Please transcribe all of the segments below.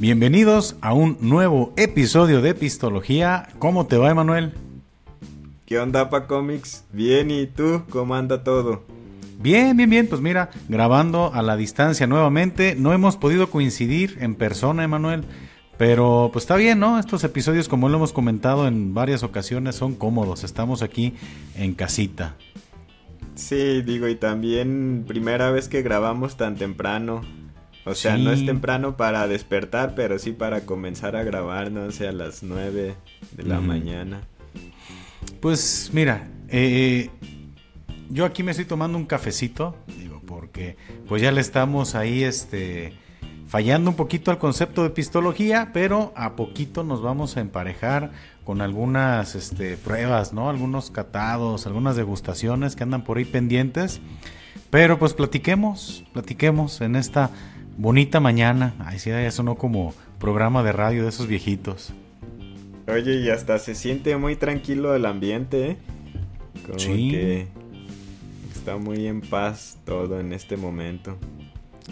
Bienvenidos a un nuevo episodio de Epistología. ¿Cómo te va, Emanuel? ¿Qué onda, Pa Comics? Bien, ¿y tú? ¿Cómo anda todo? Bien, bien, bien. Pues mira, grabando a la distancia nuevamente. No hemos podido coincidir en persona, Emanuel. Pero pues está bien, ¿no? Estos episodios, como lo hemos comentado en varias ocasiones, son cómodos. Estamos aquí en casita. Sí, digo, y también primera vez que grabamos tan temprano. O sea, no es temprano para despertar, pero sí para comenzar a grabar, no sé, a las 9 de la mañana. Pues mira, eh, yo aquí me estoy tomando un cafecito, digo, porque pues ya le estamos ahí, este, fallando un poquito al concepto de epistología, pero a poquito nos vamos a emparejar con algunas este, pruebas, ¿no? Algunos catados, algunas degustaciones que andan por ahí pendientes. Pero pues platiquemos, platiquemos en esta bonita mañana. Ay, sí, ya sonó como programa de radio de esos viejitos. Oye, y hasta se siente muy tranquilo el ambiente, ¿eh? Como sí. que está muy en paz todo en este momento.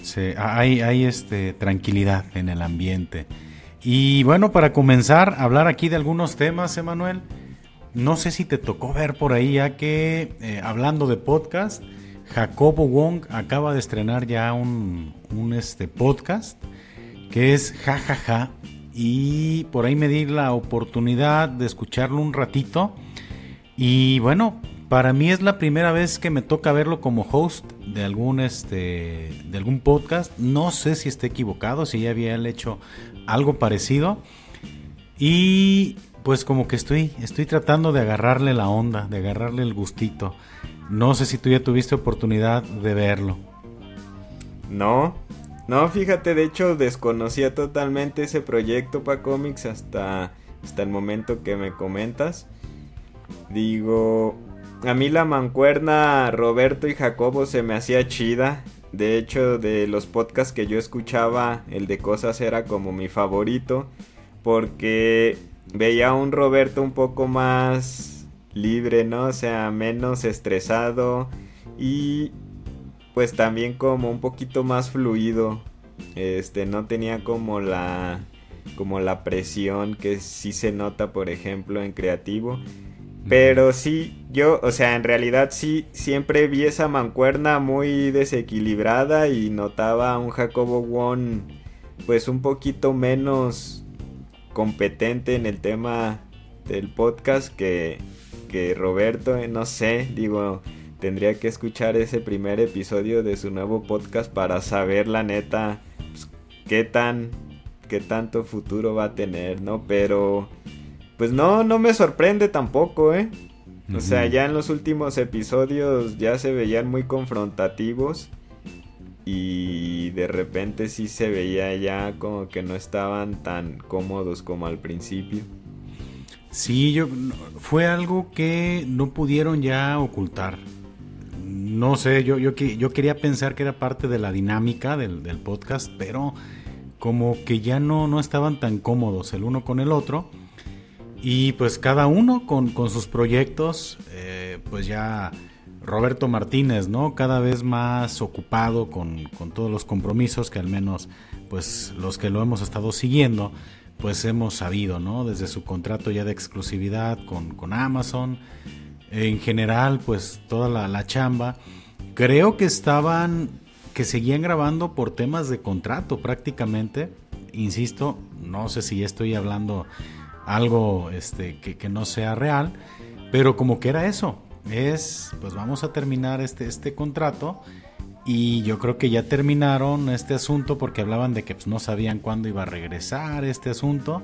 Sí, hay, hay este, tranquilidad en el ambiente. Y bueno, para comenzar a hablar aquí de algunos temas, Emanuel, no sé si te tocó ver por ahí ya que, eh, hablando de podcast, Jacobo Wong acaba de estrenar ya un, este, podcast que es Jajaja. Ja, ja, y por ahí me di la oportunidad de escucharlo un ratito. Y bueno, para mí es la primera vez que me toca verlo como host de algún este de algún podcast. No sé si esté equivocado, si ya había hecho algo parecido. Y pues como que estoy estoy tratando de agarrarle la onda, de agarrarle el gustito. No sé si tú ya tuviste oportunidad de verlo. No, no, fíjate, de hecho desconocía totalmente ese proyecto para cómics hasta, hasta el momento que me comentas. Digo, a mí la mancuerna Roberto y Jacobo se me hacía chida. De hecho, de los podcasts que yo escuchaba, el de cosas era como mi favorito. Porque veía a un Roberto un poco más libre, ¿no? O sea, menos estresado y pues también como un poquito más fluido. Este, no tenía como la como la presión que sí se nota, por ejemplo, en creativo. Pero sí, yo, o sea, en realidad sí, siempre vi esa mancuerna muy desequilibrada y notaba a un Jacobo Won, pues un poquito menos competente en el tema del podcast que, que Roberto, eh, no sé, digo, tendría que escuchar ese primer episodio de su nuevo podcast para saber la neta pues, qué tan qué tanto futuro va a tener, ¿no? Pero pues no no me sorprende tampoco, ¿eh? O sea, ya en los últimos episodios ya se veían muy confrontativos y de repente sí se veía ya como que no estaban tan cómodos como al principio. Sí, yo fue algo que no pudieron ya ocultar. No sé, yo, yo, yo quería pensar que era parte de la dinámica del, podcast, pero como que ya no, no estaban tan cómodos el uno con el otro. Y pues cada uno con, sus proyectos, eh, pues ya Roberto Martínez, ¿no? Cada vez más ocupado con, con, todos los compromisos que al menos pues los que lo hemos estado siguiendo, pues hemos sabido, ¿no? Desde su contrato ya de exclusividad con, Amazon, en general, pues toda la, la, chamba. Creo que estaban, que seguían grabando por temas de contrato prácticamente. Insisto, no sé si estoy hablando algo este, que, que no sea real, pero como que era eso. Es, pues vamos a terminar este, este contrato y yo creo que ya terminaron este asunto porque hablaban de que pues, no sabían cuándo iba a regresar este asunto.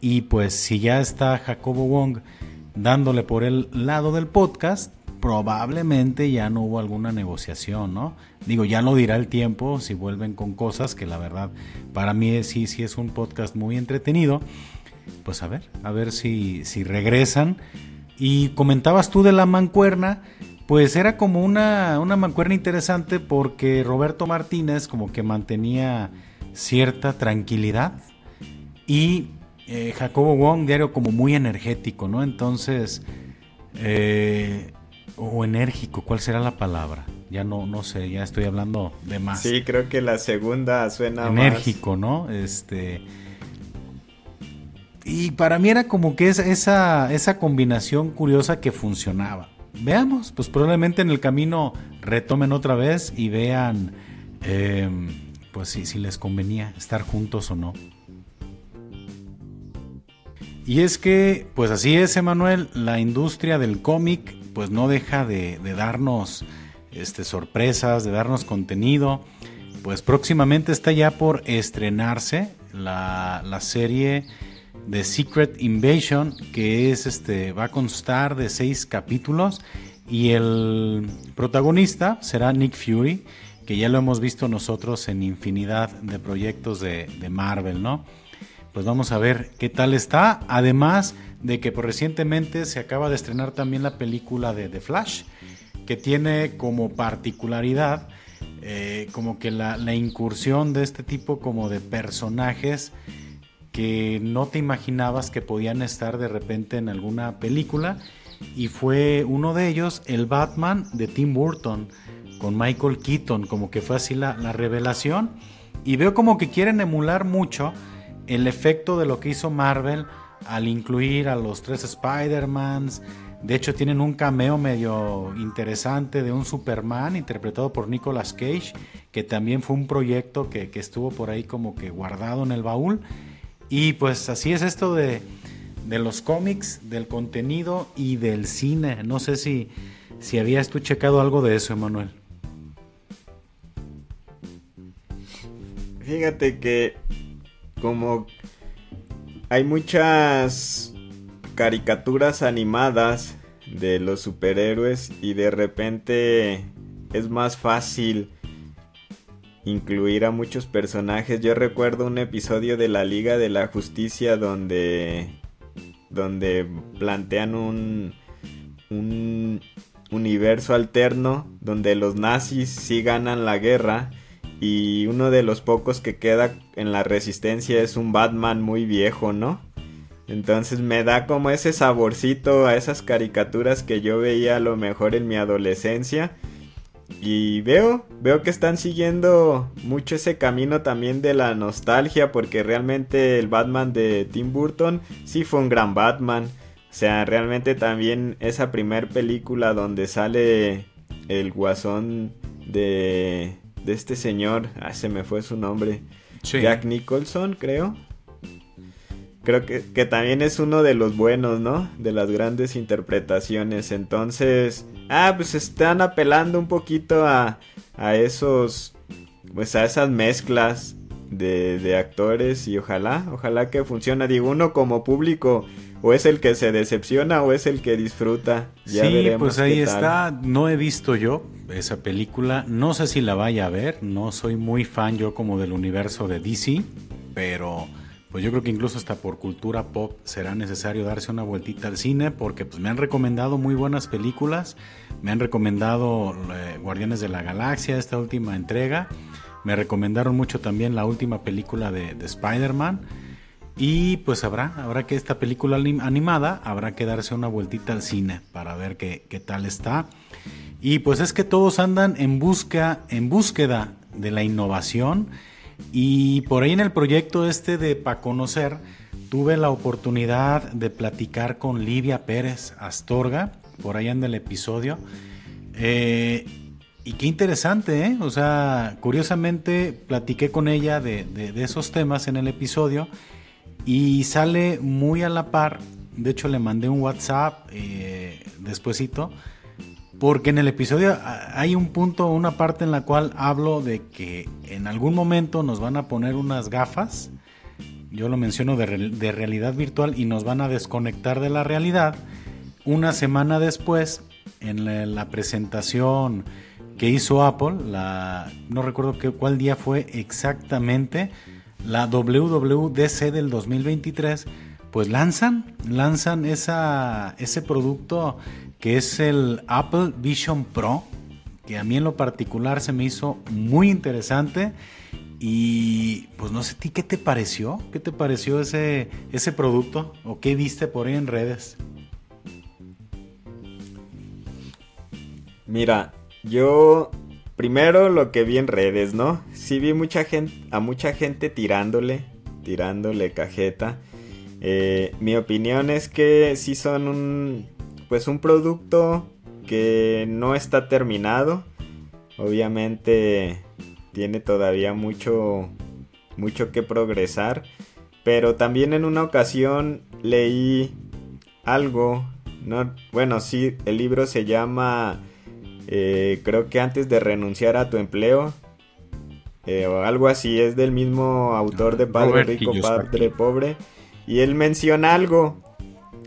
Y pues si ya está Jacobo Wong dándole por el lado del podcast, probablemente ya no hubo alguna negociación, ¿no? Digo, ya no dirá el tiempo si vuelven con cosas que la verdad para mí sí, sí es un podcast muy entretenido. Pues a ver, a ver si, si regresan. Y comentabas tú de la mancuerna, pues era como una, una mancuerna interesante porque Roberto Martínez como que mantenía cierta tranquilidad y eh, Jacobo Wong diario como muy energético, ¿no? Entonces, eh, o enérgico, ¿cuál será la palabra? Ya no, no sé, ya estoy hablando de más. Sí, creo que la segunda suena enérgico, ¿no? Este y para mí era como que esa, esa combinación curiosa que funcionaba. Veamos, pues probablemente en el camino retomen otra vez y vean, em, pues si, si les convenía estar juntos o no. Y es que, pues así es, Emanuel, la industria del cómic, pues no deja de, darnos este, sorpresas, de darnos contenido. Pues próximamente está ya por estrenarse la, la serie The Secret Invasion, que es este, va a constar de seis capítulos y el protagonista será Nick Fury, que ya lo hemos visto nosotros en infinidad de proyectos de, Marvel, ¿no? Pues vamos a ver qué tal está. Además de que pues, recientemente se acaba de estrenar también la película de The Flash, que tiene como particularidad eh, como que la, la incursión de este tipo como de personajes que no te imaginabas que podían estar de repente en alguna película y fue uno de ellos el Batman de Tim Burton con Michael Keaton, como que fue así la, revelación y veo como que quieren emular mucho el efecto de lo que hizo Marvel al incluir a los tres Spider-Mans. De hecho, tienen un cameo medio interesante de un Superman interpretado por Nicolas Cage, que también fue un proyecto que, que estuvo por ahí como que guardado en el baúl. Y pues así es esto de, los cómics, del contenido y del cine. No sé si, si habías tú checado algo de eso, Emanuel. Fíjate que como hay muchas caricaturas animadas de los superhéroes y de repente es más fácil incluir a muchos personajes. Yo recuerdo un episodio de la Liga de la Justicia donde donde plantean un un universo alterno donde los nazis sí ganan la guerra y uno de los pocos que queda en la resistencia es un Batman muy viejo, ¿no? Entonces me da como ese saborcito a esas caricaturas que yo veía a lo mejor en mi adolescencia y veo, veo que están siguiendo mucho ese camino también de la nostalgia, porque realmente el Batman de Tim Burton sí fue un gran Batman. O sea, realmente también esa primer película donde sale el guasón de, de este señor, ah, se me fue su nombre, Jack Nicholson, creo. Creo que, que también es uno de los buenos, ¿no? De las grandes interpretaciones. Entonces, Ah, pues están apelando un poquito a, a esos, pues a esas mezclas de, de, actores y ojalá, ojalá que funcione. Digo, uno como público o es el que se decepciona o es el que disfruta. Ya sí, pues ahí está. No he visto yo esa película. No sé si la vaya a ver. No soy muy fan yo como del universo de DC, pero pues yo creo que incluso hasta por cultura pop será necesario darse una vueltita al cine porque pues me han recomendado muy buenas películas, me han recomendado eh, Guardianes de la Galaxia, esta última entrega, me recomendaron mucho también la última película de, Spider-Man y pues habrá, habrá que esta película animada, habrá que darse una vueltita al cine para ver qué, qué tal está. Y pues es que todos andan en busca, en búsqueda de la innovación y por ahí en el proyecto este de Pa Conocer, tuve la oportunidad de platicar con Livia Pérez Astorga, por ahí en el episodio. Eh, y qué interesante, ¿eh? O sea, curiosamente platiqué con ella de, esos temas en el episodio y sale muy a la par. De hecho, le mandé un WhatsApp eh, porque en el episodio hay un punto, una parte en la cual hablo de que en algún momento nos van a poner unas gafas, yo lo menciono de, realidad virtual, y nos van a desconectar de la realidad. Una semana después, en la, presentación que hizo Apple, la, no recuerdo qué, cuál día fue exactamente, la WWDC del 2023, pues lanzan, lanzan ese producto que es el Apple Vision Pro, que a mí en lo particular se me hizo muy interesante. Y pues no sé, ¿ti qué te pareció? ¿Qué te pareció ese, ese producto? ¿O qué viste por ahí en redes? Mira, yo primero lo que vi en redes, ¿no? Sí vi mucha gente, a mucha gente tirándole, tirándole cajeta. Eh, mi opinión es que sí son un, pues un producto que no está terminado. Obviamente tiene todavía mucho, mucho que progresar. Pero también en una ocasión leí algo. No, bueno, sí, el libro se llama eh, creo que antes de renunciar a tu empleo. Eh, o algo así, es del mismo autor de Padre Rico, Padre Pobre. Y él menciona algo.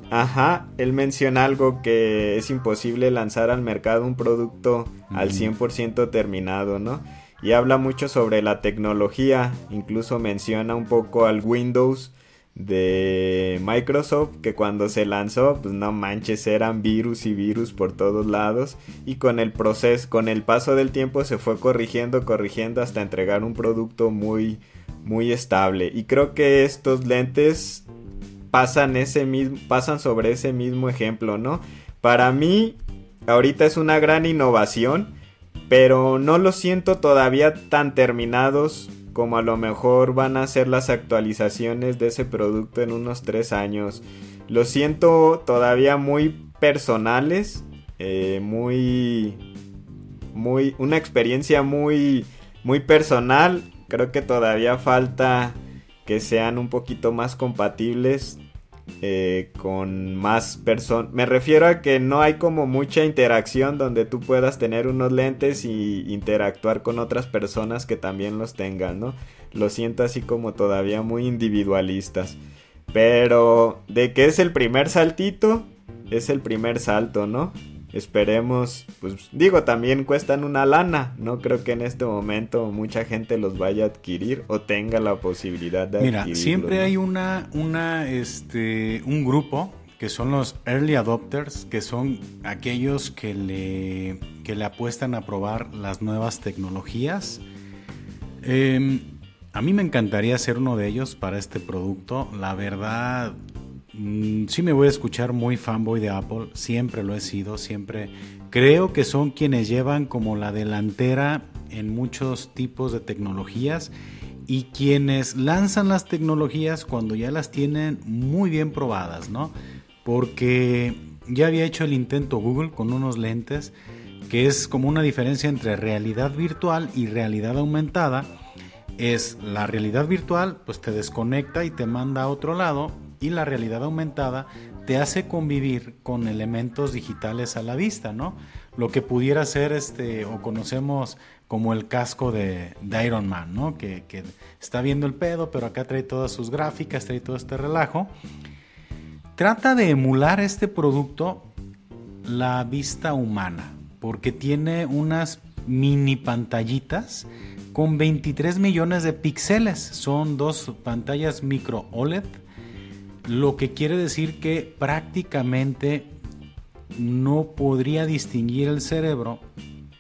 Ajá, él menciona algo que es imposible lanzar al mercado un producto al 100% terminado, ¿no? Y habla mucho sobre la tecnología, incluso menciona un poco al Windows de Microsoft que cuando se lanzó pues no manches eran virus y virus por todos lados y con el proceso con el paso del tiempo se fue corrigiendo corrigiendo hasta entregar un producto muy muy estable y creo que estos lentes pasan ese mismo pasan sobre ese mismo ejemplo no para mí ahorita es una gran innovación pero no lo siento todavía tan terminados como a lo mejor van a ser las actualizaciones de ese producto en unos tres años. Lo siento todavía muy personales, eh, muy, muy, una experiencia muy, muy personal. Creo que todavía falta que sean un poquito más compatibles eh, con más personas. Me refiero a que no hay como mucha interacción donde tú puedas tener unos lentes y interactuar con otras personas que también los tengan, ¿no? Lo siento así como todavía muy individualistas. Pero de que es el primer saltito, es el primer salto, ¿no? Esperemos, pues digo, también cuestan una lana. No creo que en este momento mucha gente los vaya a adquirir o tenga la posibilidad de Mira, siempre hay una, una, este, un grupo que son los early adopters, que son aquellos que le, que le apuestan a probar las nuevas tecnologías. Em, a mí me encantaría ser uno de ellos para este producto. La verdad, sí me voy a escuchar muy fanboy de Apple, siempre lo he sido, siempre creo que son quienes llevan como la delantera en muchos tipos de tecnologías y quienes lanzan las tecnologías cuando ya las tienen muy bien probadas, ¿no? Porque ya había hecho el intento Google con unos lentes que es como una diferencia entre realidad virtual y realidad aumentada. Es la realidad virtual, pues te desconecta y te manda a otro lado y la realidad aumentada te hace convivir con elementos digitales a la vista, ¿no? Lo que pudiera ser este, o conocemos como el casco de, Iron Man, ¿no? Que, que, está viendo el pedo, pero acá trae todas sus gráficas, trae todo este relajo. Trata de emular este producto la vista humana, porque tiene unas mini pantallitas con 23 millones de píxeles. Son dos pantallas micro OLED lo que quiere decir que prácticamente no podría distinguir el cerebro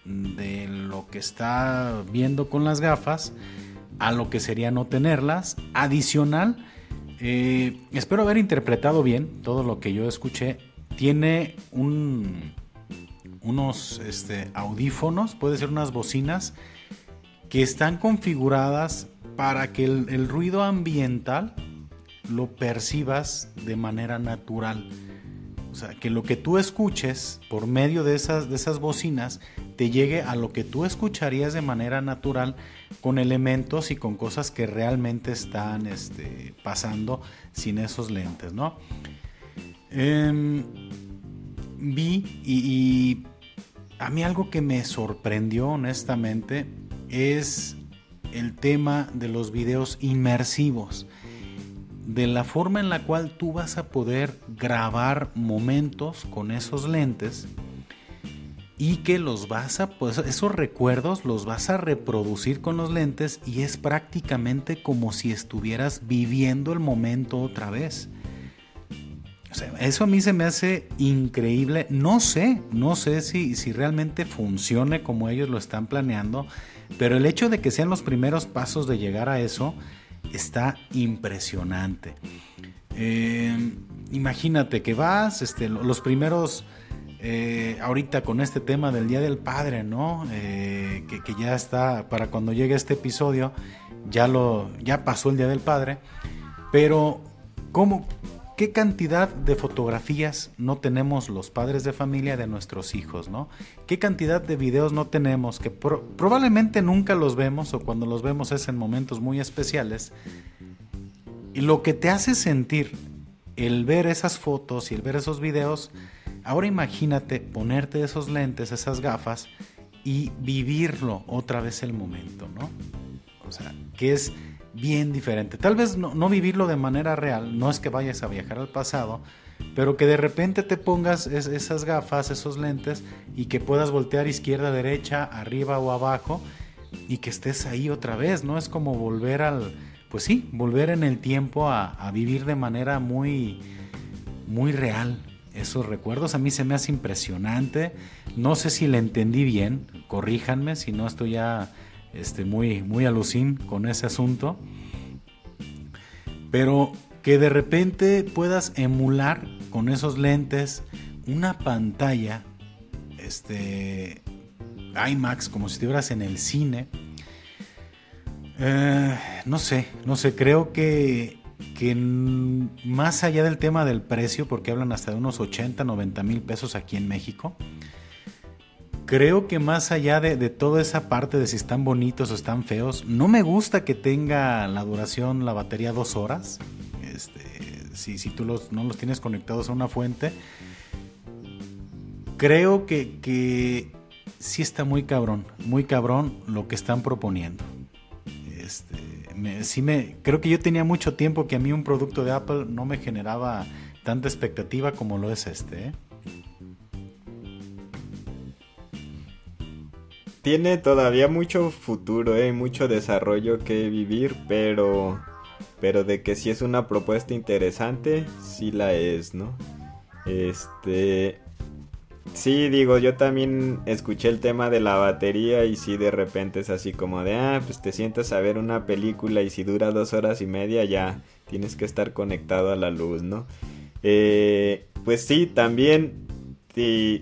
de lo que está viendo con las gafas a lo que sería no tenerlas. Adicional, eh, espero haber interpretado bien todo lo que yo escuché. Tiene un, unos este, audífonos, puede ser unas bocinas, que están configuradas para que el ruido ambiental lo percibas de manera natural. O sea, que lo que tú escuches por medio de esas, de esas bocinas te llegue a lo que tú escucharías de manera natural con elementos y con cosas que realmente están este, pasando sin esos lentes, ¿no? Em, vi y a mí algo que me sorprendió honestamente es el tema de los videos inmersivos de la forma en la cual tú vas a poder grabar momentos con esos lentes y que los vas a, pues esos recuerdos los vas a reproducir con los lentes y es prácticamente como si estuvieras viviendo el momento otra vez. O sea, eso a mí se me hace increíble. No sé, no sé si, si realmente funcione como ellos lo están planeando, pero el hecho de que sean los primeros pasos de llegar a eso, está impresionante. Eh, imagínate que vas, este, los primeros eh, ahorita con este tema del Día del Padre, ¿no? Eh, que, que, ya está, para cuando llegue este episodio, ya, lo, ya pasó el Día del Padre, pero ¿cómo, ¿qué cantidad de fotografías no tenemos los padres de familia de nuestros hijos, ¿no? ¿Qué cantidad de videos no tenemos que probablemente nunca los vemos o cuando los vemos es en momentos muy especiales? Y lo que te hace sentir el ver esas fotos y el ver esos videos, ahora imagínate ponerte esos lentes, esas gafas y vivirlo otra vez el momento, ¿no? O sea, que es bien diferente. Tal vez no, vivirlo de manera real, no es que vayas a viajar al pasado, pero que de repente te pongas esas gafas, esos lentes y que puedas voltear izquierda, derecha, arriba o abajo y que estés ahí otra vez, ¿no? Es como volver al, pues sí, volver en el tiempo a, a vivir de manera muy, muy real. Esos recuerdos a mí se me hace impresionante. No sé si le entendí bien, corríjanme si no estoy ya este, muy, muy alucin con ese asunto. Pero que de repente puedas emular con esos lentes una pantalla este, IMAX como si estuvieras en el cine. Eh, no sé, no sé, creo que, que más allá del tema del precio, porque hablan hasta de unos 80, 90 mil pesos aquí en México, creo que más allá de, toda esa parte de si están bonitos o están feos, no me gusta que tenga la duración, la batería dos horas. Este, si, si tú los, no los tienes conectados a una fuente, creo que, que sí está muy cabrón, muy cabrón lo que están proponiendo. Este, sí me, creo que yo tenía mucho tiempo que a mí un producto de Apple no me generaba tanta expectativa como lo es este. ¿eh? Tiene todavía mucho futuro, eh, mucho desarrollo que vivir, pero pero de que si es una propuesta interesante, sí la es, ¿no? Este Sí, digo, yo también escuché el tema de la batería y sí de repente es así como de, ah, pues te sientas a ver una película y si dura dos horas y media ya tienes que estar conectado a la luz, ¿no? Eh, pues sí, también si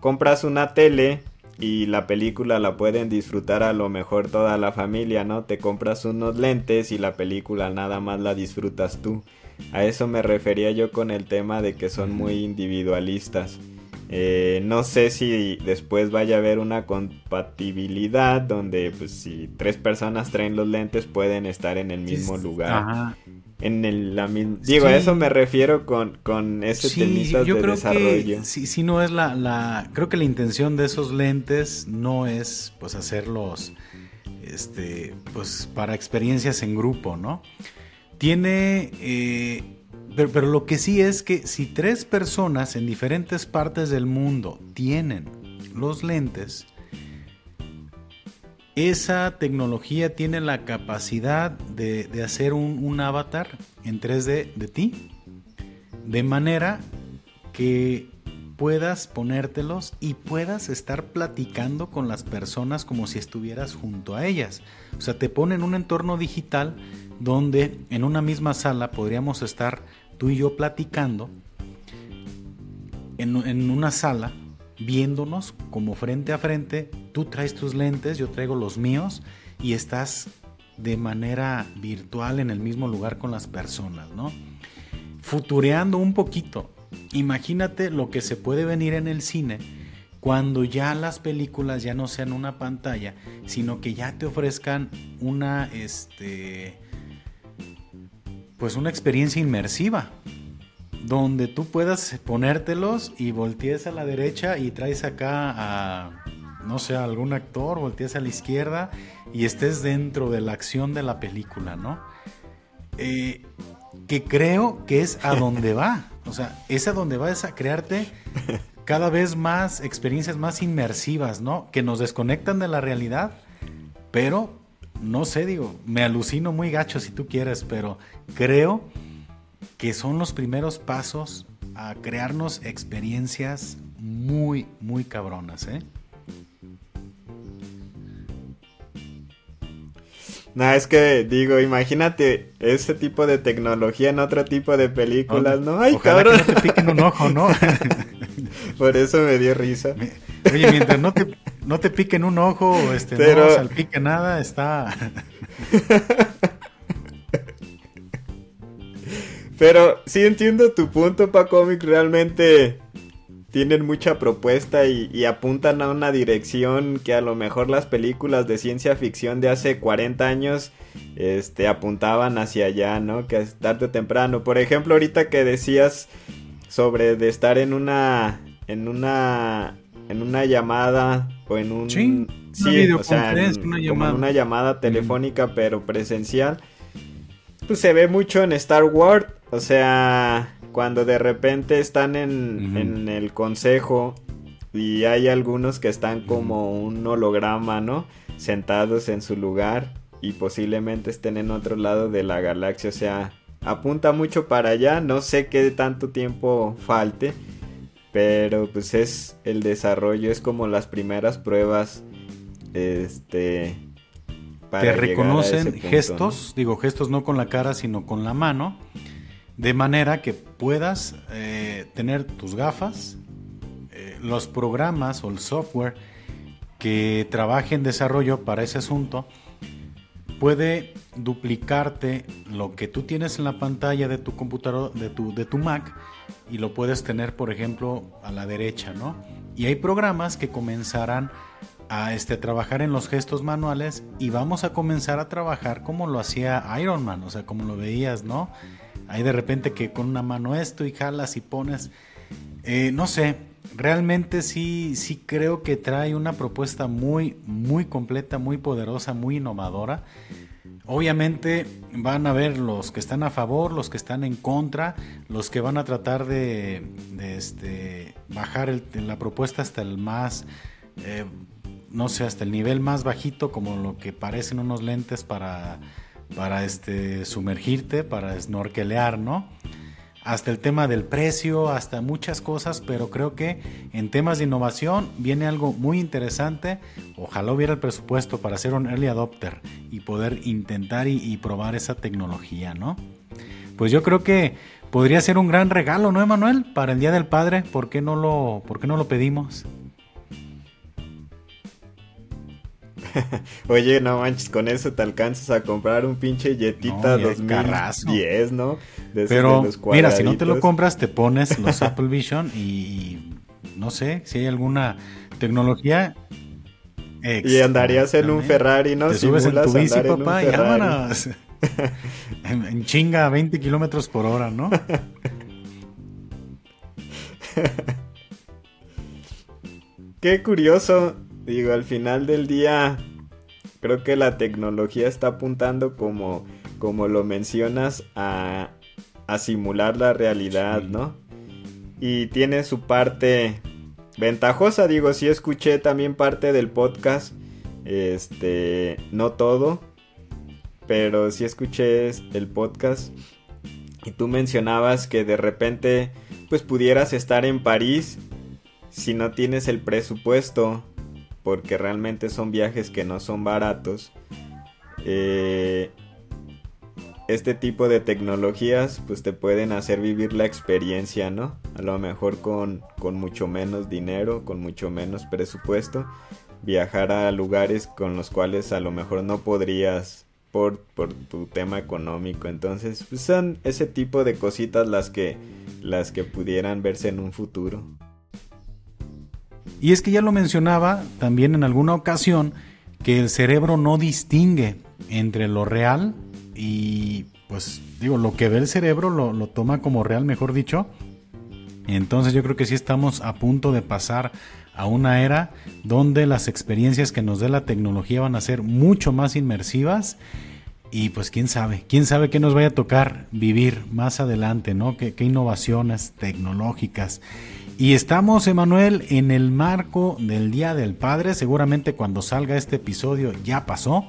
compras una tele y la película la pueden disfrutar a lo mejor toda la familia, ¿no? Te compras unos lentes y la película nada más la disfrutas tú. A eso me refería yo con el tema de que son muy individualistas. Eh, no sé si después vaya a haber una compatibilidad donde pues si tres personas traen los lentes pueden estar en el mismo lugar. Ajá en el, la Digo, a eso me refiero con, con ese sí, yo creo Que, sí, no es la, la... Creo que la intención de esos lentes no es, pues, hacerlos, este, pues, para experiencias en grupo, ¿no? Tiene... Eh, pero, pero lo que sí es que si tres personas en diferentes partes del mundo tienen los lentes, esa tecnología tiene la capacidad de, hacer un, avatar en 3D de ti, de manera que puedas ponértelos y puedas estar platicando con las personas como si estuvieras junto a ellas. O sea, te pone en un entorno digital donde en una misma sala podríamos estar tú y yo platicando en, en una sala viéndonos como frente a frente. Tú traes tus lentes, yo traigo los míos y estás de manera virtual en el mismo lugar con las personas, ¿no? Futureando un poquito. Imagínate lo que se puede venir en el cine cuando ya las películas ya no sean una pantalla, sino que ya te ofrezcan una este pues una experiencia inmersiva donde tú puedas ponértelos y voltees a la derecha y traes acá a, no sé, a algún actor, voltees a la izquierda y estés dentro de la acción de la película, ¿no? Eh, que creo que es a donde va, o sea, es a donde va, es a crearte cada vez más experiencias más inmersivas, ¿no? Que nos desconectan de la realidad, pero no sé, digo, me alucino muy gacho si tú quieres, pero creo que son los primeros pasos a crearnos experiencias muy, muy cabronas, ¿eh? No, es que digo, imagínate ese tipo de tecnología en otro tipo de películas, ¿no? Ay, Ojalá cabrón. Que no te piquen un ojo, ¿no? Por eso me dio risa. Oye, mientras no te, no te piquen un ojo, este, no salpique nada, está... Pero sí entiendo tu punto, pa Comic, realmente tienen mucha propuesta y, apuntan a una dirección que a lo mejor las películas de ciencia ficción de hace 40 años este, apuntaban hacia allá, ¿no? Que es tarde o temprano. Por ejemplo, ahorita que decías sobre de estar en una en una en una llamada o en un sí, o sea, una, llamada. una llamada telefónica pero presencial pues se ve mucho en Star Wars o sea cuando de repente están en, en el consejo y hay algunos que están como un holograma no sentados en su lugar y posiblemente estén en otro lado de la galaxia o sea apunta mucho para allá no sé qué tanto tiempo falte pero pues es el desarrollo, es como las primeras pruebas. Este. Para Te reconocen gestos, digo gestos no con la cara, sino con la mano. De manera que puedas eh, tener tus gafas, eh, los programas o el software que trabaje en desarrollo para ese asunto puede duplicarte lo que tú tienes en la pantalla de tu computador, de tu, de tu Mac, y lo puedes tener, por ejemplo, a la derecha, ¿no? Y hay programas que comenzarán a este, trabajar en los gestos manuales y vamos a comenzar a trabajar como lo hacía Iron Man, o sea, como lo veías, ¿no? Hay de repente que con una mano esto y jalas y pones, eh, no sé, realmente sí, sí creo que trae una propuesta muy, muy completa, muy poderosa, muy innovadora. Obviamente van a ver los que están a favor, los que están en contra, los que van a tratar de, este, bajar la propuesta hasta el más, eh, no sé, hasta el nivel más bajito, como lo que parecen unos lentes para, para este, sumergirte, para snorkelear, ¿no? Hasta el tema del precio, hasta muchas cosas, pero creo que en temas de innovación viene algo muy interesante. Ojalá hubiera el presupuesto para ser un early adopter y poder intentar y, probar esa tecnología, ¿no? Pues yo creo que podría ser un gran regalo, ¿no, Emanuel? Para el Día del Padre, ¿por qué no lo, por qué no lo pedimos? Oye, no manches, con eso te alcanzas a comprar un pinche Jetita 2010, ¿no? Pero mira, si no te lo compras, te pones los Apple Vision y, no sé si hay alguna tecnología. Y andarías en un Ferrari, ¿no? Te subes en tu bici, papá, y vámonos. en, en chinga a 20 kilómetros por hora, ¿no? Qué curioso. Digo, al final del día, creo que la tecnología está apuntando como, como lo mencionas a, a simular la realidad, ¿no? Y tiene su parte ventajosa, digo, sí escuché también parte del podcast, este, no todo, pero sí escuché el podcast y tú mencionabas que de repente pues pudieras estar en París si no tienes el presupuesto porque realmente son viajes que no son baratos. Eh, este tipo de tecnologías pues te pueden hacer vivir la experiencia, ¿no? A lo mejor con, con mucho menos dinero, con mucho menos presupuesto, viajar a lugares con los cuales a lo mejor no podrías por, por tu tema económico. Entonces pues son ese tipo de cositas las que, las que pudieran verse en un futuro. Y es que ya lo mencionaba también en alguna ocasión que el cerebro no distingue entre lo real y pues digo, lo que ve el cerebro lo, toma como real, mejor dicho. Entonces yo creo que sí estamos a punto de pasar a una era donde las experiencias que nos dé la tecnología van a ser mucho más inmersivas y pues quién sabe, quién sabe qué nos vaya a tocar vivir más adelante, ¿no? Qué, qué innovaciones tecnológicas. Y estamos, Emanuel, en el marco del Día del Padre. Seguramente cuando salga este episodio ya pasó.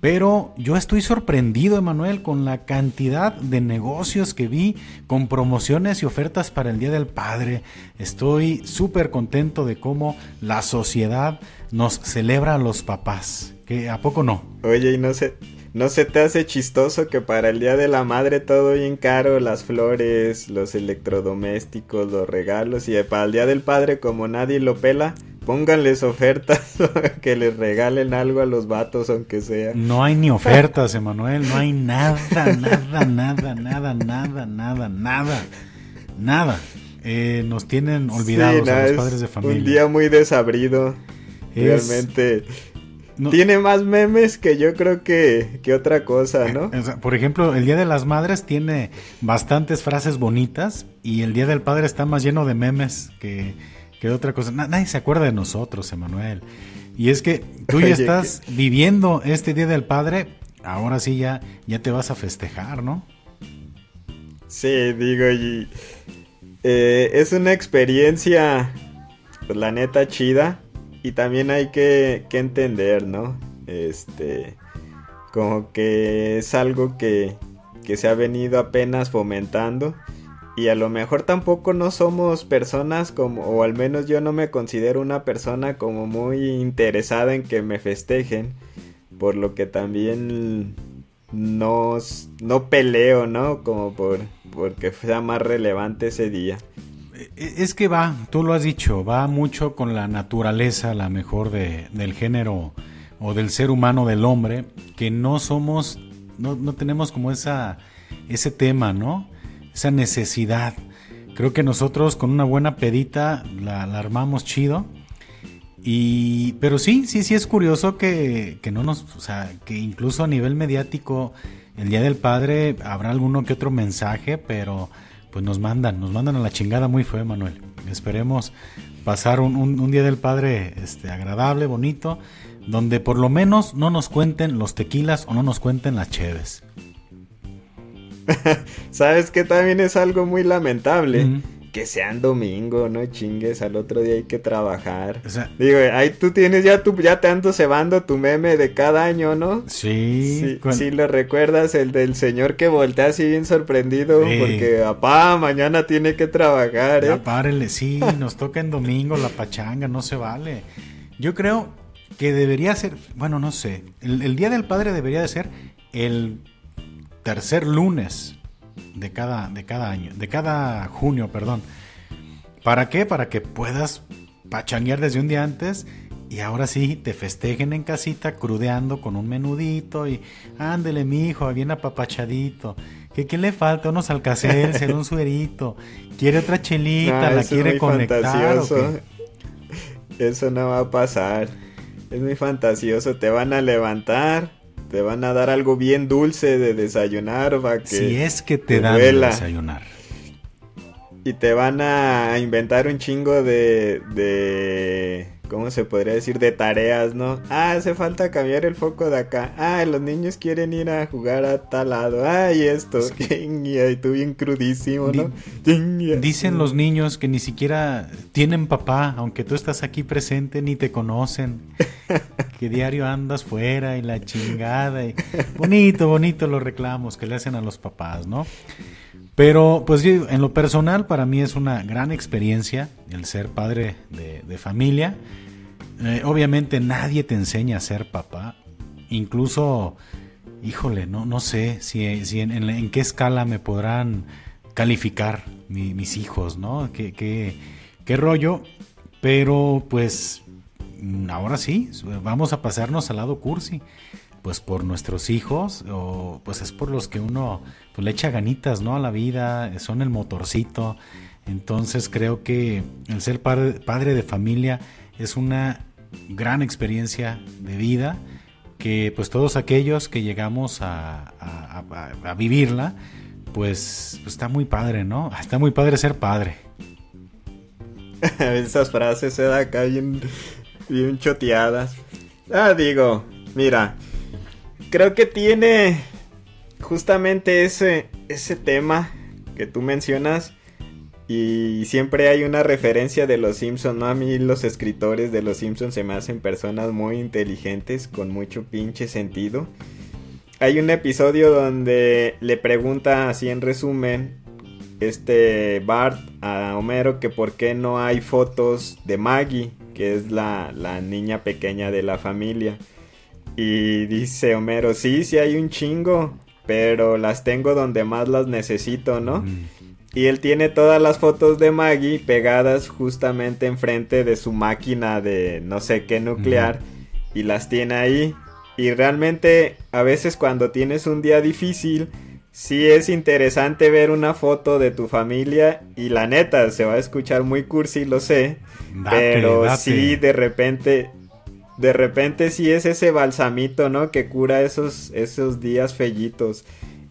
Pero yo estoy sorprendido, Emanuel, con la cantidad de negocios que vi con promociones y ofertas para el Día del Padre. Estoy súper contento de cómo la sociedad nos celebra a los papás. ¿Que ¿A poco no? Oye, y no se, ¿No se te hace chistoso que para el Día de la Madre todo bien caro, las flores, los electrodomésticos, los regalos, y para el Día del Padre como nadie lo pela, pónganles ofertas que les regalen algo a los vatos aunque sea. No hay ni ofertas, Emanuel, no hay nada, nada, nada, nada, nada, nada, nada, nada. Eh, nos tienen olvidados a los padres de familia. Un día muy desabrido. Realmente tiene más memes que yo creo que, otra cosa, ¿no? por ejemplo, el Día de las Madres tiene bastantes frases bonitas y el Día del Padre está más lleno de memes que, que otra cosa. nadie se acuerda de nosotros, Emanuel. Y es que tú ya estás viviendo este Día del Padre, ahora sí ya, ya te vas a festejar, ¿no? Sí, digo, y, eh, es una experiencia, pues la neta, chida y también hay que, entender, ¿no? Este, como que es algo que, que se ha venido apenas fomentando y a lo mejor tampoco no somos personas como, o al menos yo no me considero una persona como muy interesada en que me festejen, por lo que también no, no peleo, ¿no? Como por porque sea más relevante ese día. E, es que va, tú lo has dicho, va mucho con la naturaleza, la mejor de, del género o del ser humano, del hombre, que no somos, no, no tenemos como esa, ese tema, ¿no? Esa necesidad. Creo que nosotros con una buena pedita la, armamos chido. Y, pero sí, sí, sí es curioso que, que no nos, o sea, que incluso a nivel mediático, el Día del Padre habrá alguno que otro mensaje, pero pues nos mandan, nos mandan a la chingada muy feo, Manuel. Esperemos pasar un, día del padre este, agradable, bonito, donde por lo menos no nos cuenten los tequilas o no nos cuenten las cheves. ¿Sabes que también es algo muy lamentable? Que sean domingo, no chingues, al otro día hay que trabajar. Digo, ahí tú tienes ya tu, ya te ando cebando tu meme de cada año, ¿no? Sí. Sí, lo recuerdas, el del señor que voltea así bien sorprendido porque, apá, mañana tiene que trabajar, ¿eh? Ya párenle, sí, nos toca en domingo la pachanga, no se vale. Yo creo que debería ser, bueno, no sé, el Día del Padre debería de ser el tercer lunes de cada, de cada año, de cada junio, perdón. ¿Para qué? Para que puedas pachanguear desde un día antes y ahora sí te festejen en casita crudeando con un menudito y ándele mi hijo, bien apapachadito. ¿Qué, ¿Qué le falta? Unos ser un suerito. Quiere otra chelita, la quiere conectar. Eso no va a pasar. Es muy fantasioso. Te van a levantar te van a dar algo bien dulce de desayunar para que si es que te, dan de desayunar. Y te van a inventar un chingo de de ¿cómo se podría decir? De tareas, ¿no? Ah, hace falta cambiar el foco de acá. Ah, los niños quieren ir a jugar a tal lado. Ah, y esto. y tú bien crudísimo, ¿no? Dicen los niños que ni siquiera tienen papá, aunque tú estás aquí presente, ni te conocen. que diario andas fuera y la chingada. Y... Bonito, bonito los reclamos que le hacen a los papás, ¿no? Pero, pues en lo personal, para mí es una gran experiencia el ser padre de, familia. Eh, obviamente nadie te enseña a ser papá. Incluso, híjole, no, no sé si, en, qué escala me podrán calificar mis hijos, ¿no? ¿Qué, qué, qué rollo? Pero, pues, ahora sí, vamos a pasarnos al lado cursi pues por nuestros hijos o pues es por los que uno pues, le echa ganitas no a la vida son el motorcito entonces creo que el ser padre, de familia es una gran experiencia de vida que pues todos aquellos que llegamos a, vivirla pues, pues, está muy padre no está muy padre ser padre esas frases se da acá bien bien choteadas ah digo mira creo que tiene justamente ese, ese tema que tú mencionas. Y siempre hay una referencia de los Simpsons, ¿no? A mí los escritores de los Simpsons se me hacen personas muy inteligentes, con mucho pinche sentido. Hay un episodio donde le pregunta así en resumen este Bart a Homero que por qué no hay fotos de Maggie, que es la, la niña pequeña de la familia. Y dice Homero, sí, sí hay un chingo, pero las tengo donde más las necesito, ¿no? Y él tiene todas las fotos de Maggie pegadas justamente enfrente de su máquina de no sé qué nuclear y las tiene ahí. Y realmente a veces cuando tienes un día difícil, sí es interesante ver una foto de tu familia y la neta, se va a escuchar muy cursi, lo sé. pero sí, de repente, de repente sí es ese balsamito, ¿no? Que cura esos, esos días fellitos.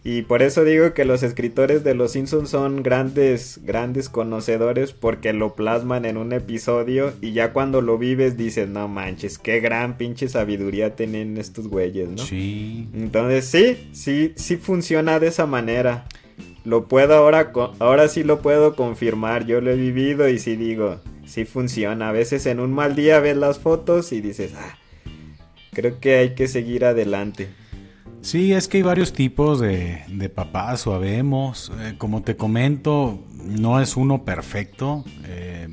Y por eso digo que los escritores de Los Simpsons son grandes, grandes conocedores porque lo plasman en un episodio y ya cuando lo vives dices, no manches, qué gran pinche sabiduría tienen estos güeyes, ¿no? Sí. Entonces sí, sí, sí funciona de esa manera. Lo puedo ahora, ahora sí lo puedo confirmar, yo lo he vivido y sí digo, sí funciona. A veces en un mal día ves las fotos y dices, ah, creo que hay que seguir adelante. Sí, es que hay varios tipos de, de papás o habemos. Eh, como te comento, no es uno perfecto, eh,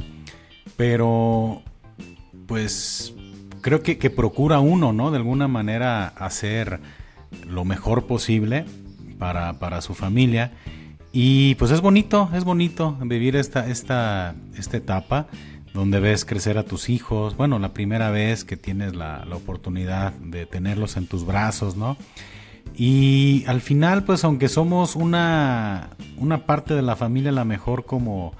pero pues creo que, que, procura uno, ¿no? De alguna manera hacer lo mejor posible para, para, su familia. Y pues es bonito, es bonito vivir esta, esta, esta etapa donde ves crecer a tus hijos. Bueno, la primera vez que tienes la, la oportunidad de tenerlos en tus brazos, ¿no? Y al final, pues aunque somos una, una parte de la familia, la mejor como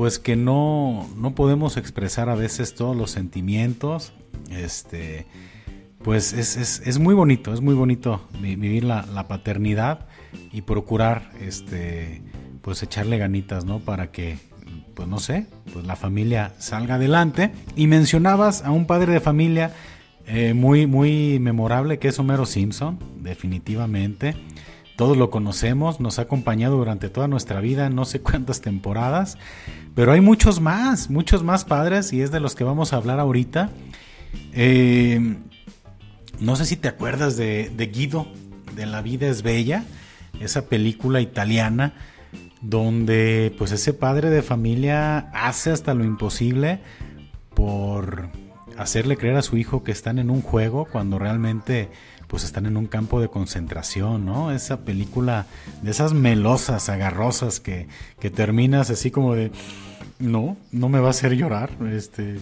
pues que no, no podemos expresar a veces todos los sentimientos, este, pues es, es, es muy bonito, es muy bonito vivir la, la, paternidad y procurar, este, pues echarle ganitas, ¿no? Para que, pues no sé, pues la familia salga adelante. Y mencionabas a un padre de familia eh, muy, muy memorable que es Homero Simpson, definitivamente. Todos lo conocemos, nos ha acompañado durante toda nuestra vida, no sé cuántas temporadas, pero hay muchos más, muchos más padres y es de los que vamos a hablar ahorita. Eh, no sé si te acuerdas de, de Guido, de La vida es bella, esa película italiana donde pues ese padre de familia hace hasta lo imposible por hacerle creer a su hijo que están en un juego cuando realmente pues están en un campo de concentración, ¿no? Esa película de esas melosas, agarrosas que, que terminas así como de, no, no me va a hacer llorar, este,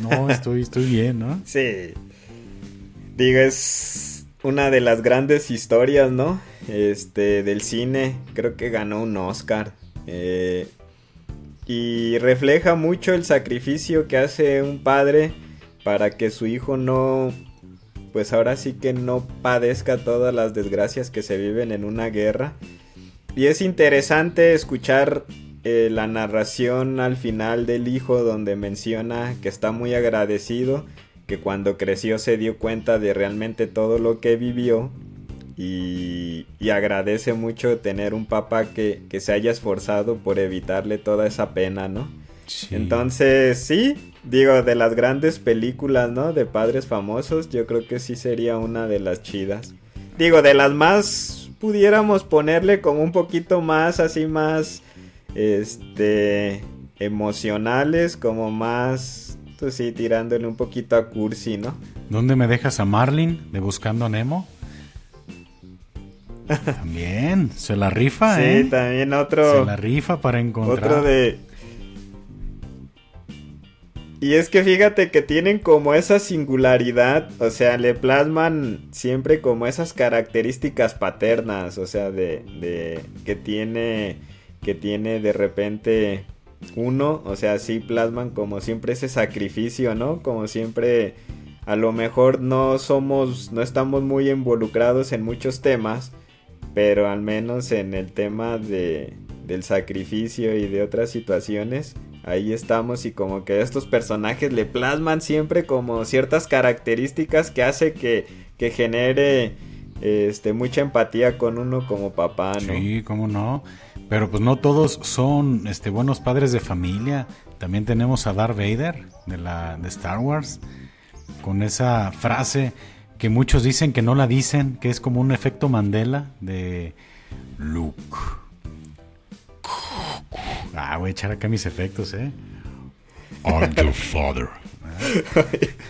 no, estoy, estoy bien, ¿no? Sí. Digo, es una de las grandes historias, ¿no? Este, del cine, creo que ganó un Oscar. Eh, y refleja mucho el sacrificio que hace un padre para que su hijo no, pues ahora sí que no padezca todas las desgracias que se viven en una guerra. Y es interesante escuchar eh, la narración al final del hijo donde menciona que está muy agradecido, que cuando creció se dio cuenta de realmente todo lo que vivió y, agradece mucho tener un papá que, se haya esforzado por evitarle toda esa pena, ¿no? Entonces, sí, digo, de las grandes películas, ¿no? De padres famosos, yo creo que sí sería una de las chidas. Digo, de las más, pudiéramos ponerle como un poquito más, así más, este, emocionales, como más, pues sí, tirándole un poquito a cursi, ¿no? ¿Dónde me dejas a Marlin de Buscando a Nemo? También, se la rifa, ¿eh? Sí, también otro. Se la rifa para encontrar. Otro de. Y es que fíjate que tienen como esa singularidad, o sea, le plasman siempre como esas características paternas, o sea, de, de que tiene, que tiene de repente uno, o sea, sí plasman como siempre ese sacrificio, ¿no? Como siempre, a lo mejor no somos, no estamos muy involucrados en muchos temas, pero al menos en el tema de, del sacrificio y de otras situaciones, ahí estamos y como que estos personajes le plasman siempre como ciertas características que hace que, que genere este, mucha empatía con uno como papá, ¿no? Sí, cómo no. Pero pues no todos son este, buenos padres de familia. También tenemos a Darth Vader de, la, de Star Wars con esa frase que muchos dicen que no la dicen, que es como un efecto Mandela de Luke. Ah, voy a echar acá mis efectos, ¿eh? I'm your father.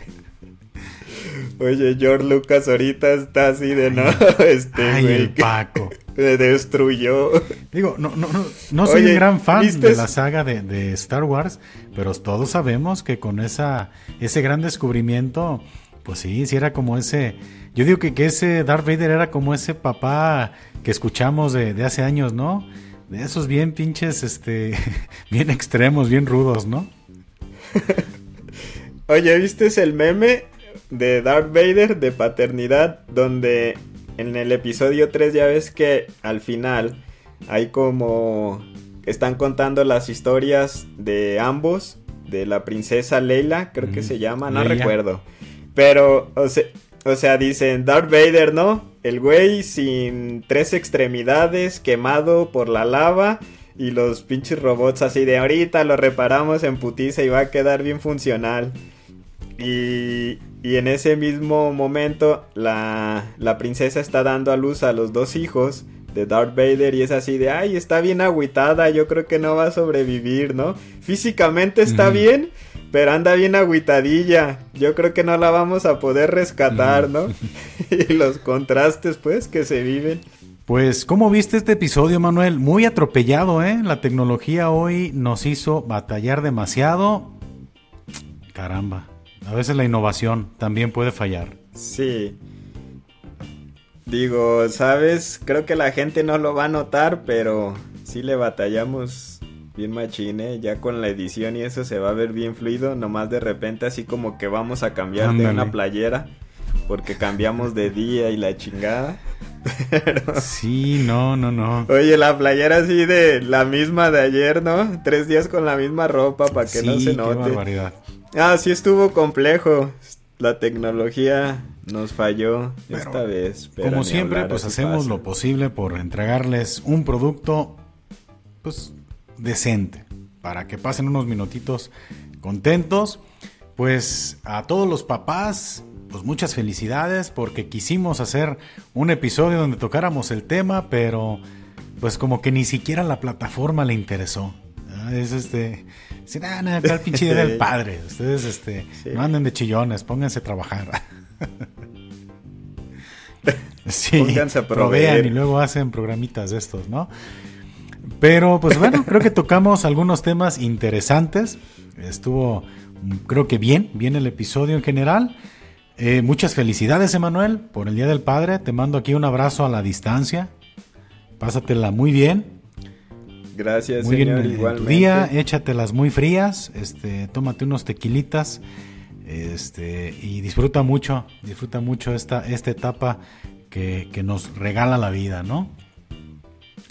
Oye, George Lucas ahorita está así de no, este Ay, el Paco. Me destruyó. Digo, no, no, no, no soy un gran fan de la saga de, de, Star Wars, pero todos sabemos que con esa, ese gran descubrimiento, pues sí, sí era como ese. Yo digo que, que ese Darth Vader era como ese papá que escuchamos de, de hace años, ¿no? De esos bien pinches, este, bien extremos, bien rudos, ¿no? Oye, ¿viste el meme de Darth Vader de paternidad, donde en el episodio 3 ya ves que al final hay como están contando las historias de ambos, de la princesa Leila, creo que se llama, no recuerdo. Pero, o sea, o sea, dicen Darth Vader, ¿no? El güey sin tres extremidades, quemado por la lava. Y los pinches robots así de ahorita lo reparamos en putiza y va a quedar bien funcional. Y, y en ese mismo momento la, la, princesa está dando a luz a los dos hijos de Darth Vader y es así de, ay, está bien agüitada, yo creo que no va a sobrevivir, ¿no? Físicamente está bien, pero anda bien agüitadilla, yo creo que no la vamos a poder rescatar, ¿no? y los contrastes, pues, que se viven. Pues, ¿cómo viste este episodio, Manuel? Muy atropellado, ¿eh? La tecnología hoy nos hizo batallar demasiado. Caramba. A veces la innovación también puede fallar. Sí. Digo, sabes, creo que la gente no lo va a notar, pero sí le batallamos bien machine, ya con la edición y eso se va a ver bien fluido, nomás de repente así como que vamos a cambiar de una playera, porque cambiamos de día y la chingada. Sí, no, no, no. Oye, la playera así de la misma de ayer, ¿no? Tres días con la misma ropa para que no se note. Qué barbaridad. Ah, sí estuvo complejo. La tecnología nos falló esta vez. como siempre, pues hacemos lo posible por entregarles un producto, pues, decente. Para que pasen unos minutitos contentos. Pues a todos los papás, pues muchas felicidades porque quisimos hacer un episodio donde tocáramos el tema, pero pues como que ni siquiera la plataforma le interesó. Es este Sí, nada, nada, el pinche día del padre. Ustedes este, no anden de chillones, pónganse a trabajar. sí, pónganse a provean y luego hacen programitas de estos, ¿no? Pero pues bueno, creo que tocamos algunos temas interesantes. Estuvo, creo que bien, bien el episodio en general. Eh, muchas felicidades, Emanuel, por el Día del Padre. Te mando aquí un abrazo a la distancia. Pásatela muy bien. Gracias, muy señor, bien, igualmente. Tu día, échatelas muy frías, este, tómate unos tequilitas, este, y disfruta mucho, disfruta mucho esta, esta etapa que, que nos regala la vida, ¿no?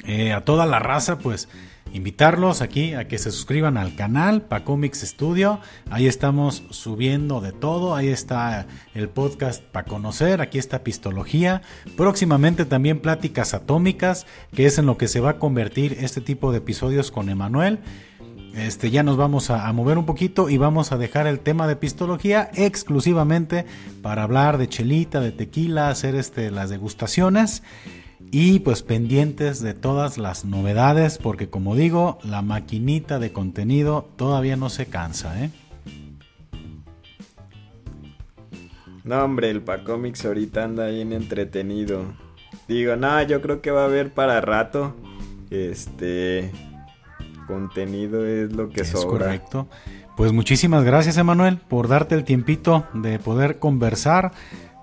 Eh, a toda la raza, pues invitarlos aquí a que se suscriban al canal Pacomix Studio. Ahí estamos subiendo de todo. Ahí está el podcast para conocer. Aquí está Pistología. Próximamente también Pláticas Atómicas, que es en lo que se va a convertir este tipo de episodios con Emanuel. Este, ya nos vamos a, mover un poquito y vamos a dejar el tema de pistología exclusivamente para hablar de chelita, de tequila, hacer este, las degustaciones. Y pues pendientes de todas las novedades, porque como digo, la maquinita de contenido todavía no se cansa, ¿eh? No, hombre, el Pacomics ahorita anda bien entretenido. Digo, no, yo creo que va a haber para rato. Este contenido es lo que es sobra. correcto. Pues muchísimas gracias, Emanuel, por darte el tiempito de poder conversar.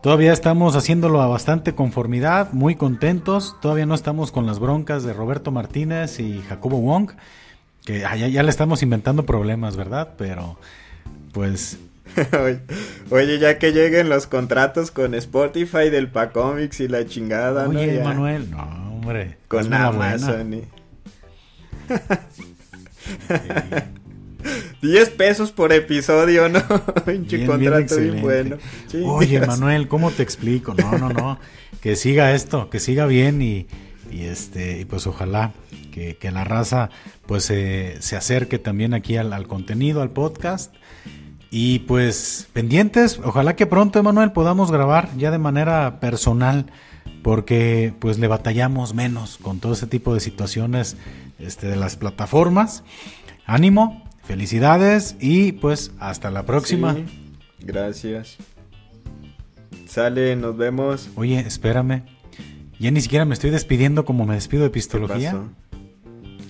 Todavía estamos haciéndolo a bastante conformidad, muy contentos. Todavía no estamos con las broncas de Roberto Martínez y Jacobo Wong, que ya, le estamos inventando problemas, ¿verdad? Pero, pues... Oye, ya que lleguen los contratos con Spotify del Pacomics y la chingada, Oye, Manuel, no, hombre. Con Amazon. 10 pesos por episodio, ¿no? Pinche contrato bien, bueno. Oye, Manuel, ¿cómo te explico? No, no, no. Que siga esto, que siga bien y, este, y pues ojalá que, la raza pues se acerque también aquí al, contenido, al podcast. Y pues pendientes, ojalá que pronto, Emanuel, podamos grabar ya de manera personal, porque pues le batallamos menos con todo ese tipo de situaciones este, de las plataformas. Ánimo, Felicidades y pues hasta la próxima. gracias. Sale, nos vemos. Oye, espérame. Ya ni siquiera me estoy despidiendo como me despido de ¿Qué Pistología. pasó?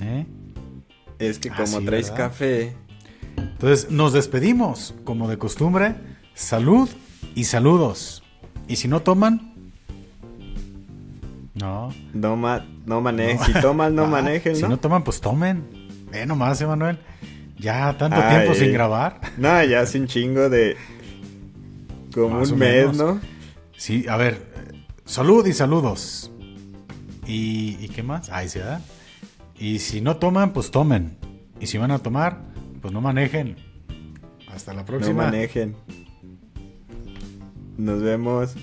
¿Eh? Es que Ah, como sí, traes ¿verdad? café, Entonces, nos despedimos, como de costumbre. Salud y saludos. Y si no toman, no. no, ma no manejes. Si tomas, no Ah, manejen, Si ¿no? no toman, pues tomen. Ve nomás, Emanuel. Ya tanto tiempo sin grabar. No, ya hace un chingo de... Como Más un mes. ¿no? Sí, a ver. eh, Salud y saludos. ¿Y, ¿y qué más? Ahí se da. Y si no toman, pues tomen. Y si van a tomar, pues no manejen. Hasta la No próxima. manejen. Nos vemos.